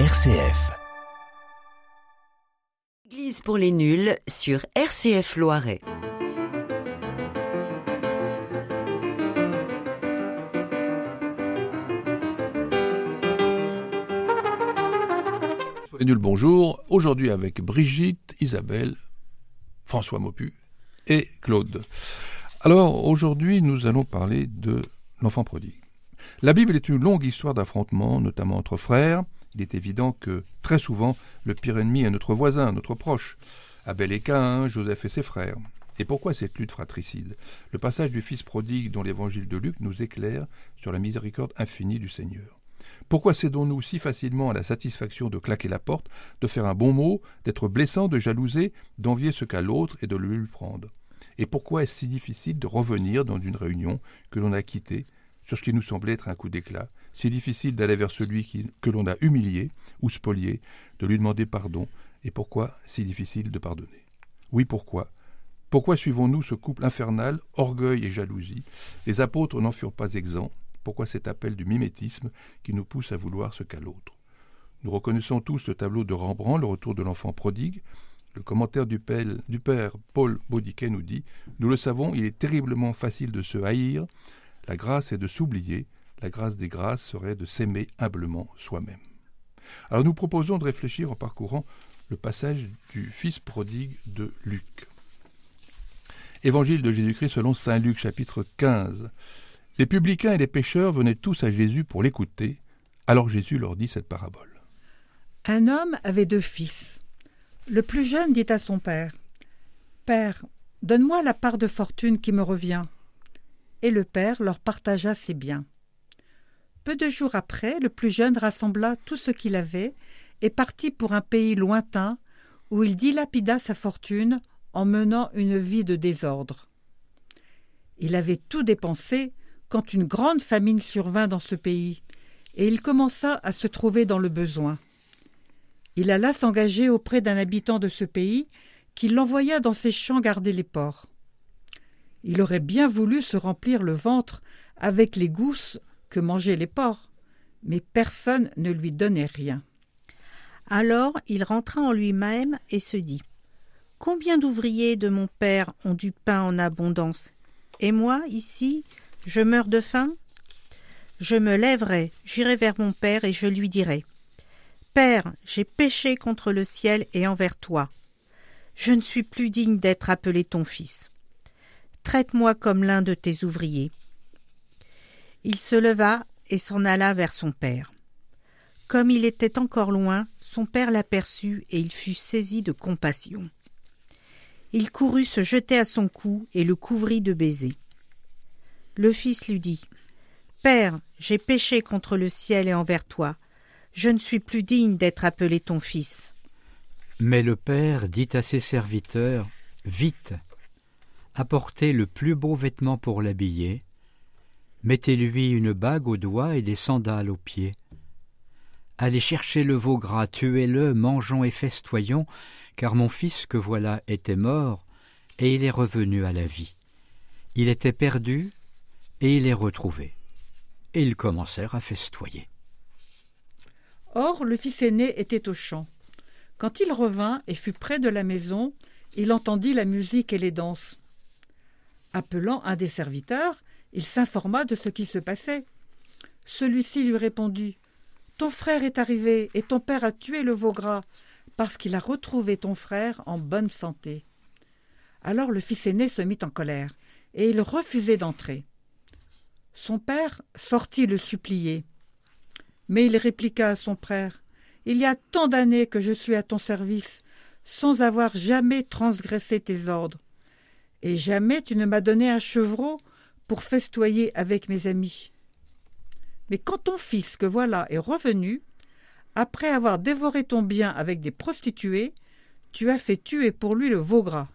RCF. Église pour les nuls sur RCF Loiret. Les nuls, bonjour. Aujourd'hui avec Brigitte, Isabelle, François Mopu et Claude. Alors aujourd'hui, nous allons parler de l'enfant prodigue. La Bible est une longue histoire d'affrontements, notamment entre frères. Il est évident que très souvent, le pire ennemi est notre voisin, notre proche. Abel et Joseph et ses frères. Et pourquoi cette lutte fratricide? Le passage du Fils prodigue dans l'évangile de Luc nous éclaire sur la miséricorde infinie du Seigneur. Pourquoi cédons-nous si facilement à la satisfaction de claquer la porte, de faire un bon mot, d'être blessant, de jalouser, d'envier ce qu'a l'autre et de le lui prendre? Et pourquoi est-ce si difficile de revenir dans une réunion que l'on a quittée sur ce qui nous semblait être un coup d'éclat. Si difficile d'aller vers celui que l'on a humilié ou spolié, de lui demander pardon. Et pourquoi si difficile de pardonner? Oui, pourquoi? Pourquoi suivons-nous ce couple infernal, orgueil et jalousie? Les apôtres n'en furent pas exempts, pourquoi cet appel du mimétisme qui nous pousse à vouloir ce qu'a l'autre? Nous reconnaissons tous le tableau de Rembrandt, le retour de l'enfant prodigue. Le commentaire du père, du père Paul Baudiquet nous dit Nous le savons, il est terriblement facile de se haïr. La grâce est de s'oublier. La grâce des grâces serait de s'aimer humblement soi-même. Alors nous proposons de réfléchir en parcourant le passage du Fils prodigue de Luc. Évangile de Jésus-Christ selon Saint Luc chapitre 15. Les publicains et les pécheurs venaient tous à Jésus pour l'écouter. Alors Jésus leur dit cette parabole. Un homme avait deux fils. Le plus jeune dit à son père Père, donne-moi la part de fortune qui me revient. Et le père leur partagea ses biens. Peu de jours après, le plus jeune rassembla tout ce qu'il avait et partit pour un pays lointain où il dilapida sa fortune en menant une vie de désordre. Il avait tout dépensé quand une grande famine survint dans ce pays, et il commença à se trouver dans le besoin. Il alla s'engager auprès d'un habitant de ce pays, qui l'envoya dans ses champs garder les porcs. Il aurait bien voulu se remplir le ventre avec les gousses que mangeaient les porcs, mais personne ne lui donnait rien. Alors il rentra en lui-même et se dit Combien d'ouvriers de mon père ont du pain en abondance? Et moi, ici, je meurs de faim? Je me lèverai, j'irai vers mon père et je lui dirai Père, j'ai péché contre le ciel et envers toi. Je ne suis plus digne d'être appelé ton fils. Traite-moi comme l'un de tes ouvriers. Il se leva et s'en alla vers son père. Comme il était encore loin, son père l'aperçut et il fut saisi de compassion. Il courut se jeter à son cou et le couvrit de baisers. Le fils lui dit Père, j'ai péché contre le ciel et envers toi. Je ne suis plus digne d'être appelé ton fils. Mais le père dit à ses serviteurs Vite, apportez le plus beau vêtement pour l'habiller, mettez-lui une bague au doigt et des sandales aux pieds. Allez chercher le veau gras, tuez-le, mangeons et festoyons, car mon fils que voilà était mort, et il est revenu à la vie. Il était perdu, et il est retrouvé. Et ils commencèrent à festoyer. Or, le fils aîné était au champ. Quand il revint et fut près de la maison, il entendit la musique et les danses. Appelant un des serviteurs, il s'informa de ce qui se passait. Celui-ci lui répondit Ton frère est arrivé, et ton père a tué le veau gras, parce qu'il a retrouvé ton frère en bonne santé. Alors le fils aîné se mit en colère, et il refusait d'entrer. Son père sortit le supplier. Mais il répliqua à son frère Il y a tant d'années que je suis à ton service, sans avoir jamais transgressé tes ordres. Et jamais tu ne m'as donné un chevreau pour festoyer avec mes amis. Mais quand ton fils que voilà est revenu, après avoir dévoré ton bien avec des prostituées, tu as fait tuer pour lui le veau gras.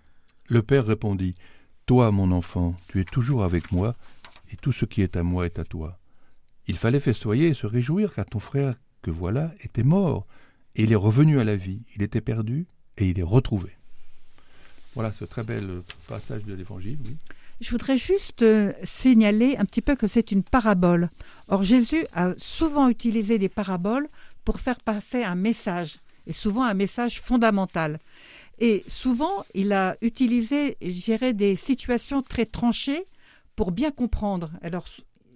Le père répondit Toi, mon enfant, tu es toujours avec moi, et tout ce qui est à moi est à toi. Il fallait festoyer et se réjouir car ton frère que voilà était mort, et il est revenu à la vie. Il était perdu, et il est retrouvé. Voilà ce très bel passage de l'Évangile, oui. Je voudrais juste euh, signaler un petit peu que c'est une parabole. Or, Jésus a souvent utilisé des paraboles pour faire passer un message, et souvent un message fondamental. Et souvent, il a utilisé, je des situations très tranchées pour bien comprendre. Alors,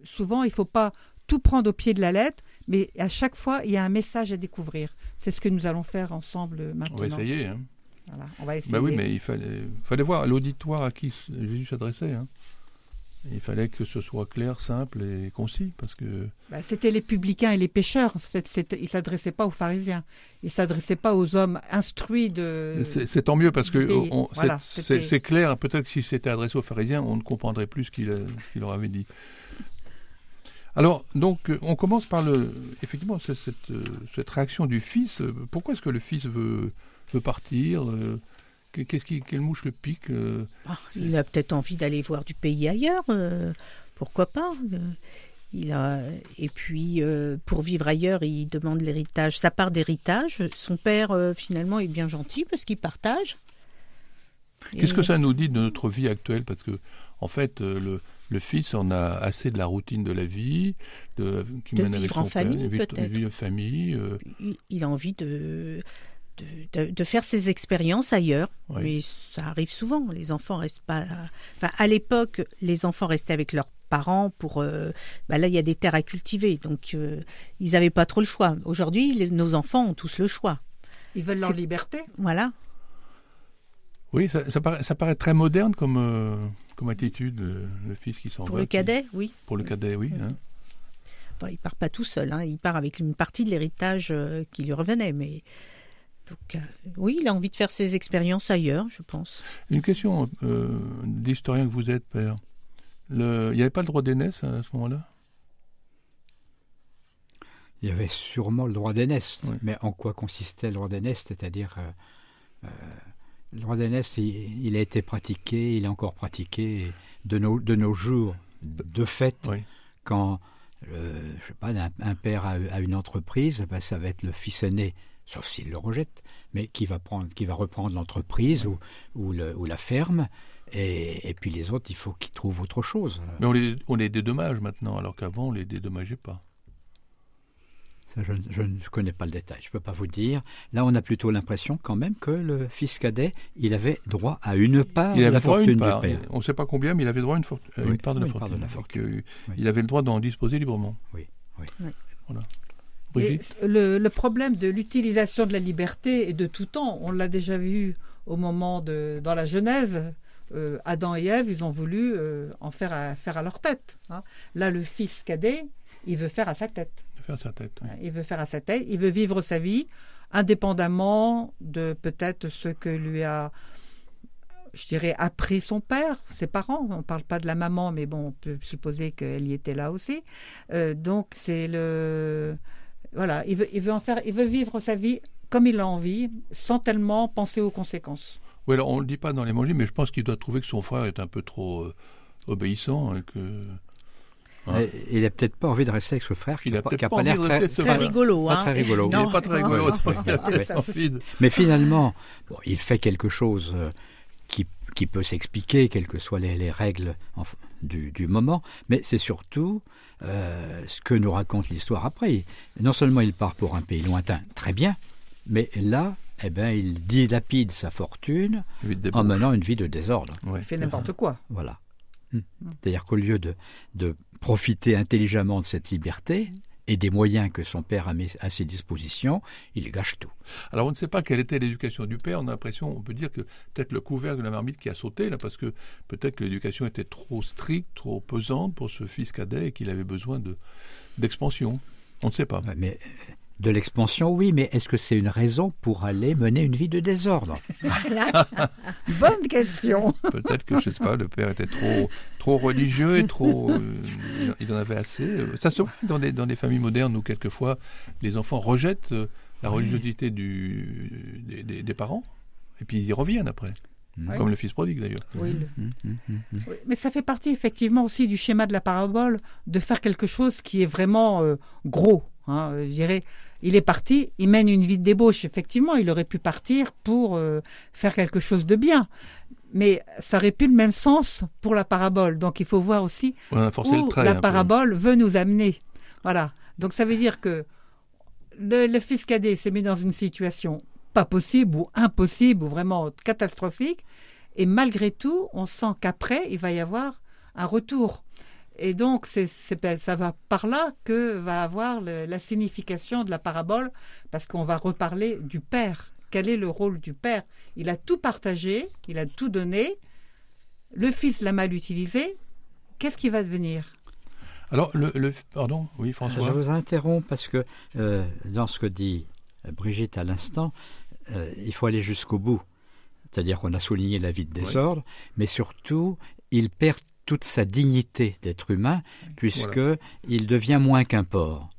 souvent, il ne faut pas tout prendre au pied de la lettre, mais à chaque fois, il y a un message à découvrir. C'est ce que nous allons faire ensemble maintenant. On va essayer. Hein. Voilà, on va essayer. Bah oui, mais il fallait, fallait voir l'auditoire à qui Jésus s'adressait. Hein. Il fallait que ce soit clair, simple et concis, parce que... Bah, c'était les publicains et les pêcheurs. En fait, il ne s'adressait pas aux pharisiens. Il ne s'adressait pas aux hommes instruits de... C'est tant mieux, parce que c'est clair. Peut-être que si c'était adressé aux pharisiens, on ne comprendrait plus ce qu'il leur avait dit. Alors, donc, euh, on commence par le, effectivement cette, euh, cette, réaction du fils. Pourquoi est-ce que le fils veut, veut partir euh, Qu'est-ce qui, quelle mouche le pique ah, Il a peut-être envie d'aller voir du pays ailleurs. pourquoi pas il a, et puis, pour vivre ailleurs, il demande l'héritage, sa part d'héritage. Son père, finalement, est bien gentil parce qu'il partage. Qu'est-ce que ça nous dit de notre vie actuelle? Parce que, en fait, le, le fils en a assez de la routine de la vie, de, qui mène avec son famille, père, vivre en famille. Euh. Il, a envie de, de, faire ses expériences ailleurs, mais ça arrive souvent. Les enfants restent pas. Enfin, à l'époque, les enfants restaient avec leurs parents pour. Euh, bah là, il y a des terres à cultiver, donc euh, ils n'avaient pas trop le choix. Aujourd'hui, nos enfants ont tous le choix. Ils veulent leur liberté. Voilà. Oui, ça, paraît, ça paraît, très moderne comme, comme attitude, euh, le fils qui s'en va. Pour le cadet, oui. Pour le cadet, oui. Hein. Bon, il part pas tout seul, hein. il part avec une partie de l'héritage euh, qui lui revenait, mais donc, euh, oui, il a envie de faire ses expériences ailleurs, je pense. Une question d'historien que vous êtes, père. Le... Il n'y avait pas le droit d'aînesse à ce moment-là? Il y avait sûrement le droit d'aînesse, mais en quoi consistait le droit d'aînesse? C'est-à-dire le droit d'aînesse, il, a été pratiqué, il est encore pratiqué de nos, de nos jours, de fait, quand euh, je sais pas, un, père a, une entreprise, ben, ça va être le fils aîné, sauf s'il le rejette, mais qui va, prendre, qui va reprendre l'entreprise ou, ou, la ferme. Et, et, puis les autres, il faut qu'ils trouvent autre chose. Mais on les, on les dédommage maintenant, alors qu'avant, on les dédommageait pas je, ne connais pas le détail, je ne peux pas vous dire. Là, on a plutôt l'impression quand même que le fils cadet, il avait droit à une part il de la fortune part. du père. On ne sait pas combien, mais il avait droit à une, une part de la fortune. Il avait le droit d'en disposer librement. Oui, oui. Voilà. Le, le, problème de l'utilisation de la liberté est de tout temps, on l'a déjà vu au moment de dans la Genèse, euh, Adam et Ève, ils ont voulu euh, en faire à, faire à leur tête. Hein. Là, le fils cadet, il veut faire à sa tête. Faire sa tête. Il veut faire à sa tête. Il veut vivre sa vie indépendamment de peut-être ce que lui a, je dirais, appris son père, ses parents. On ne parle pas de la maman, mais bon, on peut supposer qu'elle y était là aussi. Euh, donc c'est le, voilà, il veut, il veut en faire, il veut vivre sa vie comme il a envie, sans tellement penser aux conséquences. Oui, alors on ne le dit pas dans les l'évangile, mais je pense qu'il doit trouver que son frère est un peu trop euh, obéissant et que il n'a peut-être pas envie de rester avec ce frère qui n'a pas, l'air très, très, rigolo. Pas très rigolo. Il n'est pas très rigolo. Mais finalement, bon, il fait quelque chose euh, qui, qui peut s'expliquer, quelles que soient les, les règles du, du, moment, mais c'est surtout euh, ce que nous raconte l'histoire après. Non seulement il part pour un pays lointain, très bien, mais là, eh ben, il dilapide sa fortune en menant une vie de désordre. Il fait n'importe quoi. Voilà. Hmm. C'est-à-dire qu'au lieu de, de, profiter intelligemment de cette liberté et des moyens que son père a mis à ses dispositions, il gâche tout. Alors on ne sait pas quelle était l'éducation du père, on a l'impression, on peut dire que peut-être le couvercle de la marmite qui a sauté, là, parce que peut-être que l'éducation était trop stricte, trop pesante pour ce fils cadet et qu'il avait besoin d'expansion. on ne sait pas. mais de l'expansion, oui, mais est-ce que c'est une raison pour aller mener une vie de désordre? Bonne question. Peut-être que, je sais pas, le père était trop, trop religieux et trop... Euh, il en avait assez. Ça se voit dans des, dans des familles modernes où quelquefois les enfants rejettent euh, la religiosité du, des, parents et puis ils y reviennent après. Comme le fils prodigue d'ailleurs. Oui, hum, hum, hum, Mais ça fait partie effectivement aussi du schéma de la parabole de faire quelque chose qui est vraiment euh, gros. Hein, je dirais, il est parti, il mène une vie de débauche. Effectivement, il aurait pu partir pour euh, faire quelque chose de bien. Mais ça aurait pu le même sens pour la parabole. Donc il faut voir aussi où la parabole veut nous amener. Voilà. Donc ça veut dire que le, le fils cadet s'est mis dans une situation pas possible ou impossible ou vraiment catastrophique. Et malgré tout, on sent qu'après, il va y avoir un retour. Et donc, c'est, c'est- ça va par là que va avoir le- la signification de la parabole, parce qu'on va reparler du Père. Quel est le rôle du Père? Il a tout partagé, il a tout donné. Le Fils l'a mal utilisé. Qu'est-ce qui va devenir? Alors, le, le- pardon, oui, François. Je vous interromps parce que euh, dans ce que dit Brigitte à l'instant, euh, il faut aller jusqu'au bout. C'est-à-dire qu'on a souligné la vie de désordre, mais surtout, il perd toute sa dignité d'être humain, puisque il devient moins qu'un porc.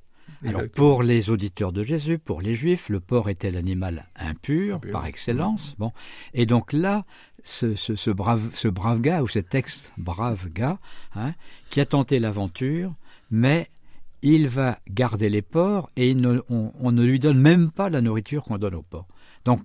Alors pour les auditeurs de Jésus, pour les Juifs, le porc était l'animal impur, Impur. par excellence. Bon, et donc là, ce, ce- ce brave, ce brave gars ou cet ex brave gars, hein, qui a tenté l'aventure, mais il va garder les porcs et il ne- on, on ne lui donne même pas la nourriture qu'on donne aux porcs. Donc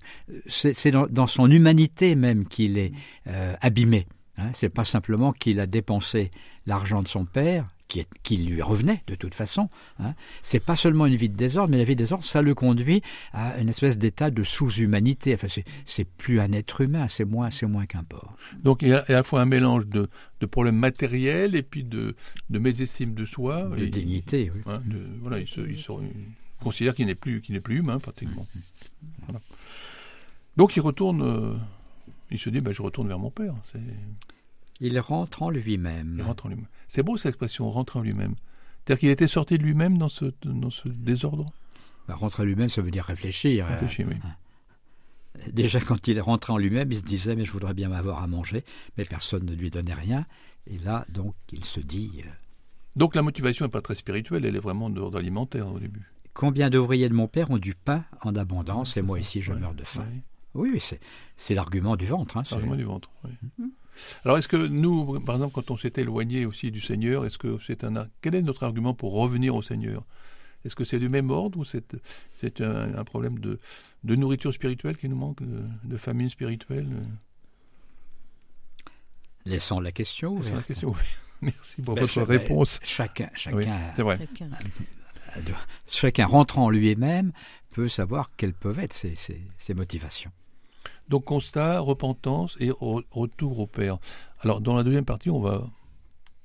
c'est c'est dans, dans son humanité même qu'il est euh, abîmé. Hein. C'est pas simplement qu'il a dépensé l'argent de son père, qui, est- qui lui revenait de toute façon. Hein. C'est pas seulement une vie de désordre, mais la vie de désordre, ça le conduit à une espèce d'état de sous-humanité. Enfin, c'est- plus un être humain, c'est moins, c'est moins qu'un porc. Donc, il y a à la fois un mélange de, de problèmes matériels et puis de, de mésestime de soi. De Et- dignité, oui. hein, de- voilà, il, se, il se- il considère qu'il n'est plus, qu'il n'est plus humain, pratiquement. Voilà. Donc, il retourne. euh, il se dit, ben, je retourne vers mon père. Il rentre en Il lui-même. rentre en lui-même. C'est beau cette expression, rentrer en lui-même. C'est-à-dire qu'il était sorti de lui-même dans ce, dans ce désordre? Bah, rentrer en lui-même, ça veut dire réfléchir. Euh, Réfléchis, oui. Déjà, quand il rentré en lui-même, il se disait Mais je voudrais bien m'avoir à manger, mais personne ne lui donnait rien. Et là, donc, il se dit euh, Donc la motivation n'est pas très spirituelle, elle est vraiment d'ordre alimentaire au début. Combien d'ouvriers de mon père ont du pain en abondance, et moi ici, je Ouais, meurs de faim ouais. Oui, oui, c'est, l'argument du ventre. hein, L'argument du ventre. oui. Alors, est-ce que nous, par exemple, quand on s'est éloigné aussi du Seigneur, est-ce que c'est un, quel est notre argument pour revenir au Seigneur? Est-ce que c'est du même ordre ou c'est, un, un problème de, de nourriture spirituelle qui nous manque, de, de famine spirituelle? Laissons la question C'est la ouverte. question. Merci pour Ben, votre cha- réponse. Chacun, chacun, Oui, vrai. Chacun. chacun rentrant en lui-même peut savoir quelles peuvent être ses, ses- ses motivations. Donc constat, repentance et re- retour au Père. Alors dans la deuxième partie, on va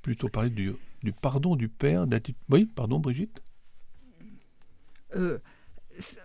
plutôt parler du, du pardon du Père. Oui, pardon Brigitte? Euh,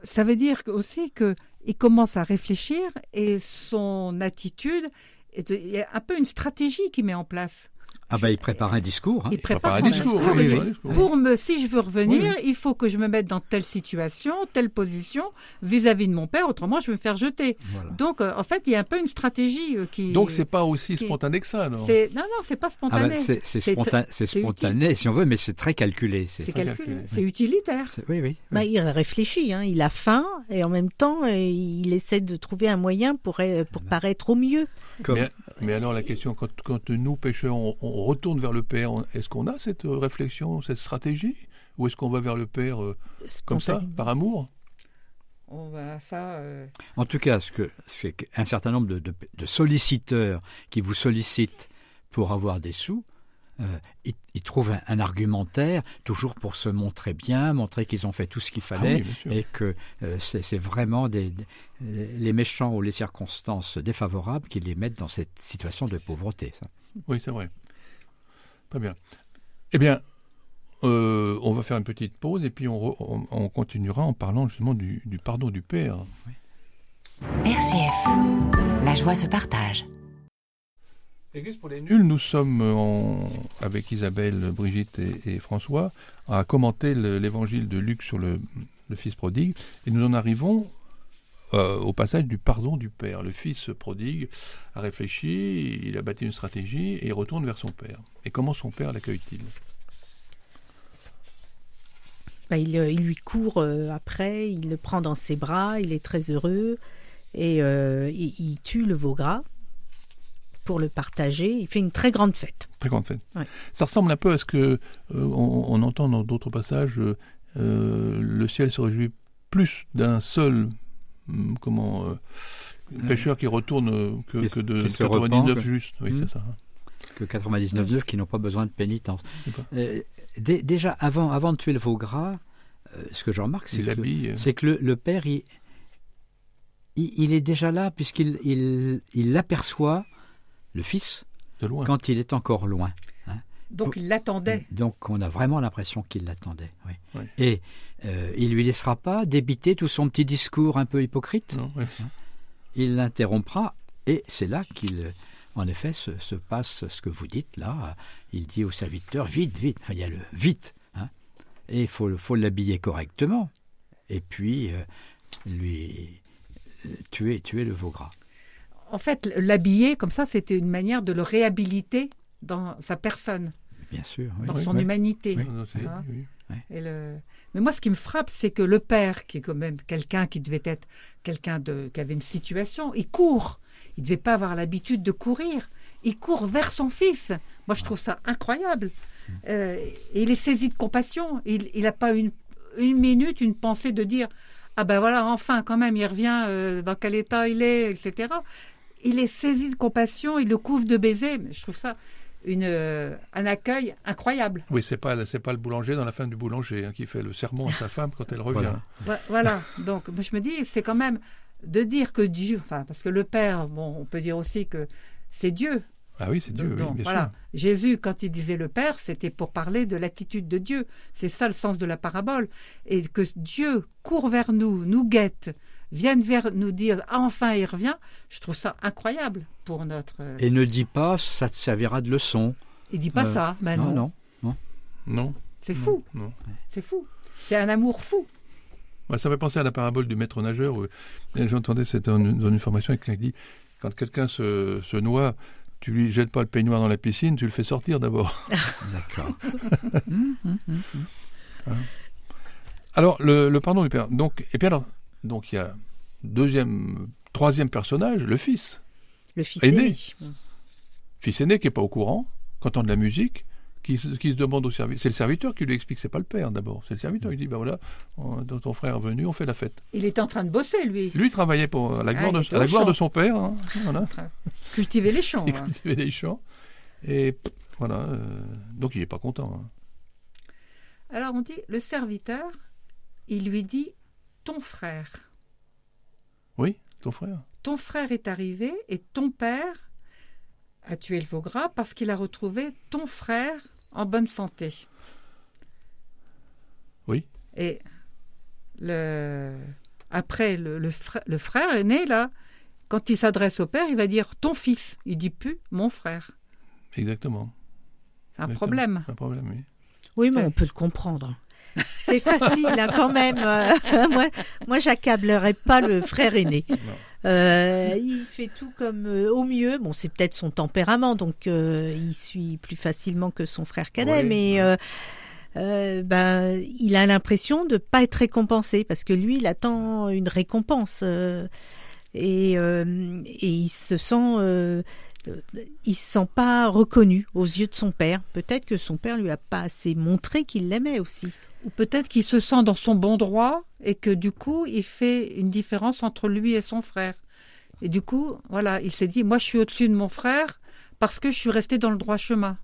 ça veut dire que- aussi qu'il commence à réfléchir et son attitude, est de- il y a un peu une stratégie qu'il met en place. Ah ben, il prépare un discours. hein. Il prépare un son discours, discours. oui, il oui, un discours. Pour me, si je veux revenir, Oui, il faut que je me mette dans telle situation, telle position vis-à-vis de mon père, autrement je vais me faire jeter. Voilà. Donc euh, en fait, il y a un peu une stratégie euh, qui. Donc c'est pas aussi qui- spontané que ça, c'est- non non, c'est pas Ah spontané. ben, c'est, c'est C'est- spontané, c'est spontané, si on veut, mais c'est très calculé. C'est, calculé, c'est utilitaire. oui, oui. Bah, il réfléchit, hein. il a faim et en même temps euh, il essaie de trouver un moyen pour, euh, pour paraître au mieux. Comme- mais, mais alors la question, quand, quand nous, pécheurs, on, on retourne vers le Père, on- est-ce qu'on a cette euh, réflexion, cette stratégie? Ou est-ce qu'on va vers le Père euh, comme ça, par amour? On va ça. euh, En tout cas, ce que, c'est qu'un certain nombre de, de- de solliciteurs qui vous sollicitent pour avoir des sous, euh, ils, ils trouvent un, un argumentaire toujours pour se montrer bien, montrer qu'ils ont fait tout ce qu'il Ah fallait oui, sûr. et que euh, c'est, c'est vraiment des, des- les méchants ou les circonstances défavorables qui les mettent dans cette situation de pauvreté. ça. Oui, c'est vrai. Très bien. Eh bien, euh, on va faire une petite pause et puis on, re- on- on continuera en parlant justement du, du pardon du Père. RCF. La joie se partage. Église pour les nuls, nous sommes en- avec Isabelle, Brigitte et, et François à commenter le- l'évangile de Luc sur le, le fils prodigue et nous en arrivons euh, au passage du pardon du père. Le fils prodigue a réfléchi, il a bâti une stratégie et il retourne vers son père. Et comment son père l'accueille-t-il? Bah, il, euh, il lui court euh, après, il le prend dans ses bras, il est très heureux et euh, il, il tue le veau gras pour le partager. Il fait une très grande fête. Très grande fête. Ouais. Ça ressemble un peu à ce que euh, on, on entend dans d'autres passages. euh, le ciel se réjouit plus d'un seul comment euh, pécheur qui retourne euh, que, de qui se 99 repent. justes. Oui, Hmm. c'est ça. Que 99 qui n'ont pas besoin de pénitence. Euh, dé- déjà, avant, avant de tuer le veau gras, euh, ce que je remarque, c'est que, que le, le père, il, il, il est déjà là puisqu'il il, il aperçoit le fils de loin. quand il est encore loin. Donc il l'attendait. Donc on a vraiment l'impression qu'il l'attendait. oui. Oui. Et euh, il lui laissera pas débiter tout son petit discours un peu hypocrite. Non, ouais. Il l'interrompra et c'est là qu'il, en effet, se, se passe ce que vous dites là. Il dit au serviteur vite, vite. Enfin, il y a le vite. hein. et il faut, faut l'habiller correctement. Et puis euh, lui euh, tuer, tuer le veau gras. En fait, l'habiller comme ça, c'était une manière de le réhabiliter dans sa personne, Bien sûr. oui. dans oui, son oui. humanité. Hein. Et le- Mais moi, ce qui me frappe, c'est que le père, qui est quand même quelqu'un qui devait être quelqu'un de... qui avait une situation, il court. Il ne devait pas avoir l'habitude de courir. Il court vers son fils. Moi, je trouve ça incroyable. Euh, et il est saisi de compassion. Il n'a pas une, une minute, une pensée de dire Ah ben voilà, enfin, quand même, il revient, euh, dans quel état il est, etc. Il est saisi de compassion, il le couvre de baisers. Mais Je trouve ça une, euh, un accueil incroyable. Oui, c'est pas c'est pas le boulanger dans la femme du boulanger hein, qui fait le serment à sa femme quand elle revient. Voilà. Vo- Voilà. Donc, moi, je me dis, c'est quand même de dire que Dieu, enfin, parce que le Père, bon, on peut dire aussi que c'est Dieu. Ah oui, c'est Dieu, oui, Donc, bien voilà. sûr. Jésus, quand il disait le Père, c'était pour parler de l'attitude de Dieu. C'est ça le sens de la parabole. Et que Dieu court vers nous, nous guette, vienne vers nous dire ah, enfin il revient. Je trouve ça incroyable pour notre. euh, Et ne dis pas, ça te servira de leçon. Il dit pas euh, ça. Mais non, non, non. Non, c'est fou. non. C'est fou. C'est un amour fou. Ça me fait penser à la parabole du maître nageur. et J'entendais, c'était dans une, formation, quelqu'un qui dit quand quelqu'un se, se noie, tu lui jettes pas le peignoir dans la piscine, tu le fais sortir d'abord. D'accord. Alors, le, le pardon du père. Donc, et puis alors, donc il y a deuxième, troisième personnage, le fils. Le fils Aîné. aîné. Fils aîné qui est pas au courant, qui entend de la musique, qui, se- qui se demande au service. C'est le serviteur qui lui explique, c'est pas le père d'abord. C'est le serviteur qui dit, ben voilà, on- ton frère est venu, on fait la fête. Il était en train de bosser, lui. Lui il travaillait pour à la Ah, gloire, de, était à la au gloire champ. de son père. hein, voilà. Cultiver les champs. Il hein. cultivait les champs. Et voilà. euh, donc il est pas content. hein. Alors on dit, le serviteur, il lui dit, ton frère. Oui, ton frère. Ton frère est arrivé et ton père a tué le veau gras parce qu'il a retrouvé ton frère en bonne santé. Oui. Et le... après, le, le fra- le frère aîné, là, quand il s'adresse au père, il va dire ton fils. Il dit plus mon frère. Exactement. C'est un Exactement. problème. Un problème, oui. Oui, mais on peut le comprendre. C'est facile hein, quand même. Euh, moi, moi j'accablerais pas le frère aîné. Euh, il fait tout comme euh, au mieux. Bon, c'est peut-être son tempérament, donc euh, il suit plus facilement que son frère cadet, Oui, mais ouais. ben, il a l'impression de pas être récompensé parce que lui, il attend une récompense et, et il se sent. il se sent pas reconnu aux yeux de son père. Peut-être que son père lui a pas assez montré qu'il l'aimait aussi. Ou peut-être qu'il se sent dans son bon droit et que du coup, il fait une différence entre lui et son frère. Et du coup, voilà, il s'est dit, moi je suis au-dessus de mon frère parce que je suis resté dans le droit chemin.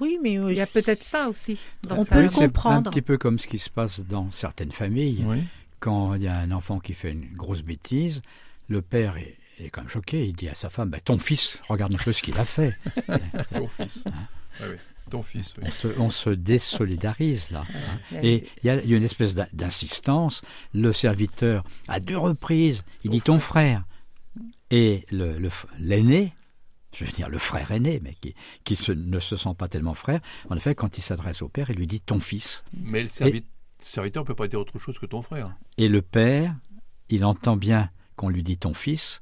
Oui, mais euh, Il y a peut-être ça aussi. dans On peut le c'est un comprendre. petit peu comme ce qui se passe dans certaines familles. Oui. Quand il y a un enfant qui fait une grosse bêtise, le père est, est quand même choqué. Il dit à sa femme bah, Ton fils, regarde un peu ce qu'il a fait. Ton fils. Ah oui, Ton fils, oui. On se, on se désolidarise là. hein. Et- il y, a il y a une espèce d'in- d'insistance. Le serviteur, à deux reprises, il dit ton frère. Et le- le f- l'aîné, je veux dire le frère aîné, mais qui, qui se- ne se sent pas tellement frère, en effet, quand il s'adresse au père, il lui dit ton fils. Mais le servi- serviteur ne peut pas dire autre chose que ton frère. Et le père, il entend bien qu'on lui dit ton fils,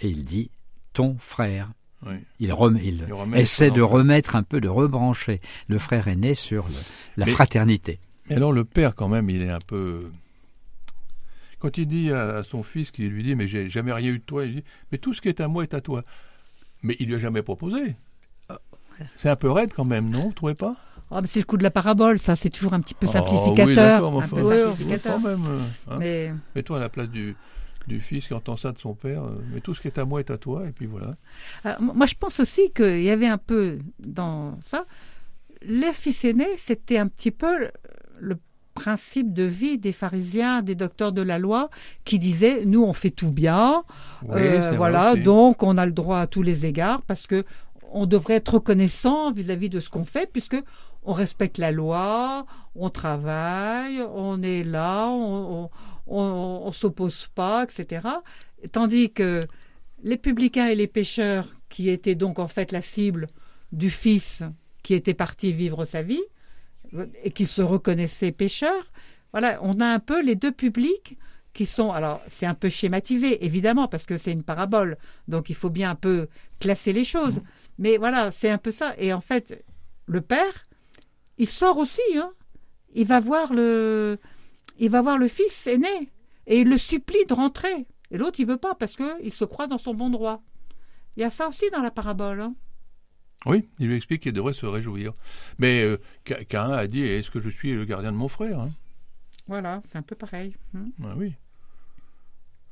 et il dit ton frère. Oui. Il, rem- il Il remet les essaie de remettre un peu, de rebrancher le frère aîné sur le- la Mais- fraternité. Et alors le père, quand même, il est un peu. Quand il dit à, à son fils, qu'il lui dit Mais j'ai jamais rien eu de toi, il dit Mais tout ce qui est à moi est à toi. Mais il lui a jamais proposé. C'est un peu raide quand même, non Vous trouvez pas? Oh, mais c'est le coup de la parabole, ça, c'est toujours un petit peu Oh, simplificateur. oui, d'accord, mais un peu ouais, simplificateur. quand même. hein. Mais Mets-toi à la place du, du fils qui entend ça de son père. euh, mais tout ce qui est à moi est à toi, et puis voilà. euh, moi, je pense aussi qu'il y avait un peu dans ça. Le fils aîné, c'était un petit peu le principe de vie des pharisiens, des docteurs de la loi, qui disaient nous on fait tout bien, Oui, euh, voilà, donc on a le droit à tous les égards parce que on devrait être reconnaissant vis-à-vis de ce qu'on fait puisque on respecte la loi, on travaille, on est là, on, on, on- on s'oppose pas, etc. Tandis que les publicains et les pécheurs, qui étaient donc en fait la cible du Fils qui était parti vivre sa vie et qui se reconnaissait pécheur, voilà, on a un peu les deux publics qui sont, alors c'est un peu schématisé évidemment parce que c'est une parabole, donc il faut bien un peu classer les choses, mais voilà, c'est un peu ça. Et en fait, le père, il sort aussi, hein. il va voir le, il va voir le fils aîné et il le supplie de rentrer. Et l'autre, il veut pas parce que il se croit dans son bon droit. Il y a ça aussi dans la parabole. hein. Oui, il lui explique qu'il devrait se réjouir. Mais euh, a dit Est-ce que je suis le gardien de mon frère hein? Voilà, c'est un peu pareil. hein. Ah oui.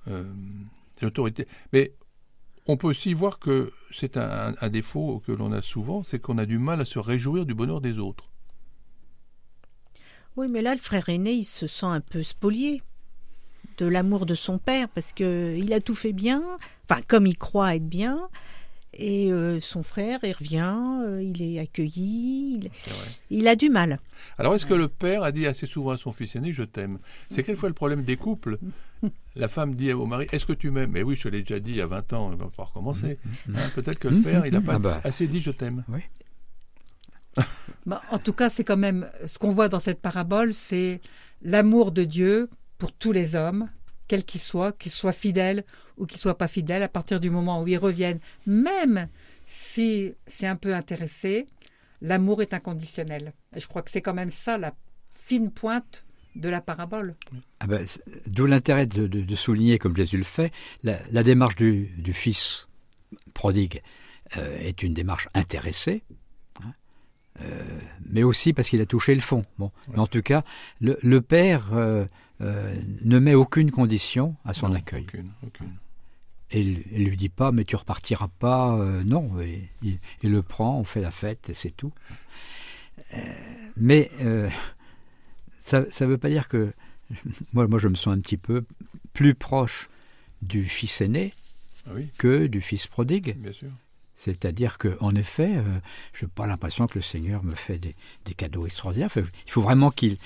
Euh, l'autorité. Mais on peut aussi voir que c'est un, un défaut que l'on a souvent c'est qu'on a du mal à se réjouir du bonheur des autres. Oui, mais là, le frère aîné, il se sent un peu spolié de l'amour de son père parce que il a tout fait bien, enfin comme il croit être bien. Et euh, son frère, il revient, euh, il est accueilli, il, a du mal. Alors, est-ce que le père a dit assez souvent à son fils aîné Je t'aime? C'est quelquefois le problème des couples? La femme dit au mari Est-ce que tu m'aimes? Mais oui, je te l'ai déjà dit il y a 20 ans, on va pas recommencer. Hein, Peut-être que le père, il n'a pas Ah bah. assez dit Je t'aime. Bah, en tout cas, c'est quand même ce qu'on voit dans cette parabole, c'est l'amour de Dieu pour tous les hommes, quels qu'ils soient, qu'ils soient fidèles ou qu'ils soient pas fidèles, à partir du moment où ils reviennent, même si c'est un peu intéressé, l'amour est inconditionnel. Et je crois que c'est quand même ça la fine pointe de la parabole. Ah ben, D'où l'intérêt de, souligner, comme Jésus le fait, la, démarche du, fils prodigue euh, est une démarche intéressée, mais aussi parce qu'il a touché le fond. Bon. Mais en tout cas, le, le père euh, euh, ne met aucune condition à son Non, accueil. Aucune, aucune. Et il ne lui dit pas, mais tu repartiras pas. euh, non, Et il, il le prend, on fait la fête, et c'est tout. Euh, mais euh, ça ne veut pas dire que. Moi, moi, je me sens un petit peu plus proche du fils aîné Ah oui, que du fils prodigue. bien sûr. C'est-à-dire que, en effet, euh, je n'ai pas l'impression que le Seigneur me fait des, des cadeaux extraordinaires. Enfin, il faut vraiment qu'il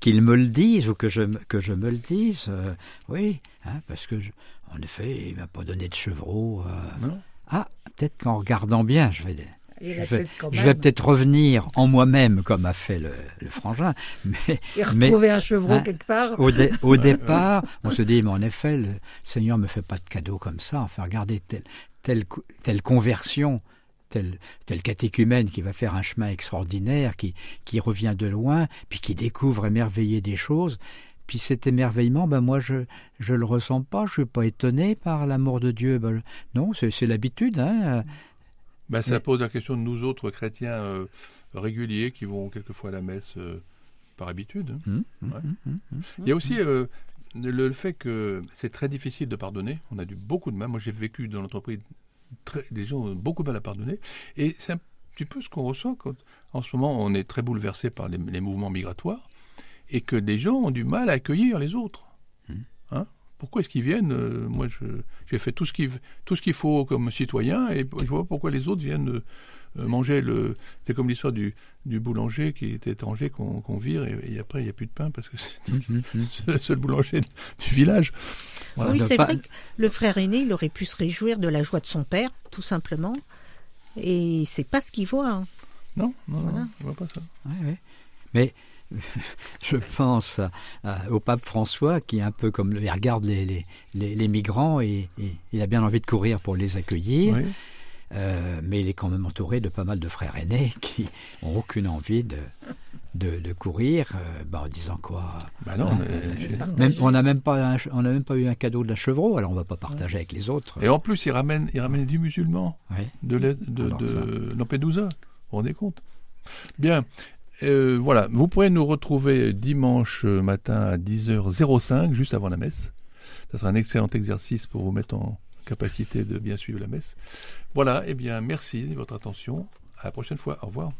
qu'il me le dise ou que je, me- que je me le dise. euh, oui, hein, parce que, je- en effet, il m'a pas donné de chevreau. euh. Ah, peut-être qu'en regardant bien, je vais, je peut-être quand je même vais peut-être revenir en moi-même comme a fait le, le frangin. Mais et mais- retrouver un chevreau hein, quelque part. au, dé- au départ, on se dit, mais en effet, le Seigneur me fait pas de cadeaux comme ça. Enfin, regardez telle, telle, telle conversion, tel, tel catéchumène qui va faire un chemin extraordinaire, qui, qui revient de loin, puis qui découvre émerveillé des choses. Puis cet émerveillement, ben moi, je je le ressens pas. Je suis pas étonné par l'amour de Dieu. Ben, non, c'est l'habitude. Hein. Ben, ça Mais- pose la question de nous autres chrétiens euh, réguliers qui vont quelquefois à la messe euh, par habitude. hein. Ouais. hum, hum, hum. Il y a aussi euh, le, le fait que c'est très difficile de pardonner. On a du beaucoup de mal. Moi, j'ai vécu dans l'entreprise, les gens ont beaucoup de mal à pardonner. Et c'est un petit peu ce qu'on ressent quand, en ce moment, on est très bouleversé par les, les mouvements migratoires et que des gens ont du mal à accueillir les autres. Mhm. Hein? Pourquoi est-ce qu'ils viennent Euh, Moi, j'ai fait tout ce qu'il faut comme citoyen et je vois pas pourquoi les autres viennent euh, euh, manger le. C'est comme l'histoire du, du boulanger qui était étranger qu'on qu'on vire et, et après il n'y a plus de pain parce que c'est Hum, hum, hum. le seul boulanger du village. Voilà. oui, c'est pas- vrai que le frère aîné, il aurait pu se réjouir de la joie de son père, tout simplement. Et c'est pas ce qu'il voit. hein. Non, non, Voilà. non, on voit pas ça. Ouais, ouais. Mais je pense à- à- au pape François qui est un peu comme il regarde les, les, les, les migrants et, et il a bien envie de courir pour les accueillir, Oui. Euh, mais il est quand même entouré de pas mal de frères aînés qui ont aucune envie de, de, de courir, euh, bah, en disant quoi. Bah non, mais- euh, même, on n'a même pas un- on n'a même pas eu un cadeau d'un chevreau, alors on va pas partager avec les autres. Et en plus, il ramène, il ramène du musulman Ouais. de, de, de. Lampedusa. Vous vous rendez compte? Bien. Euh, voilà, vous pourrez nous retrouver dimanche matin à 10h05, juste avant la messe. Ça sera un excellent exercice pour vous mettre en capacité de bien suivre la messe. Voilà, eh bien, merci de votre attention. À la prochaine fois. Au revoir.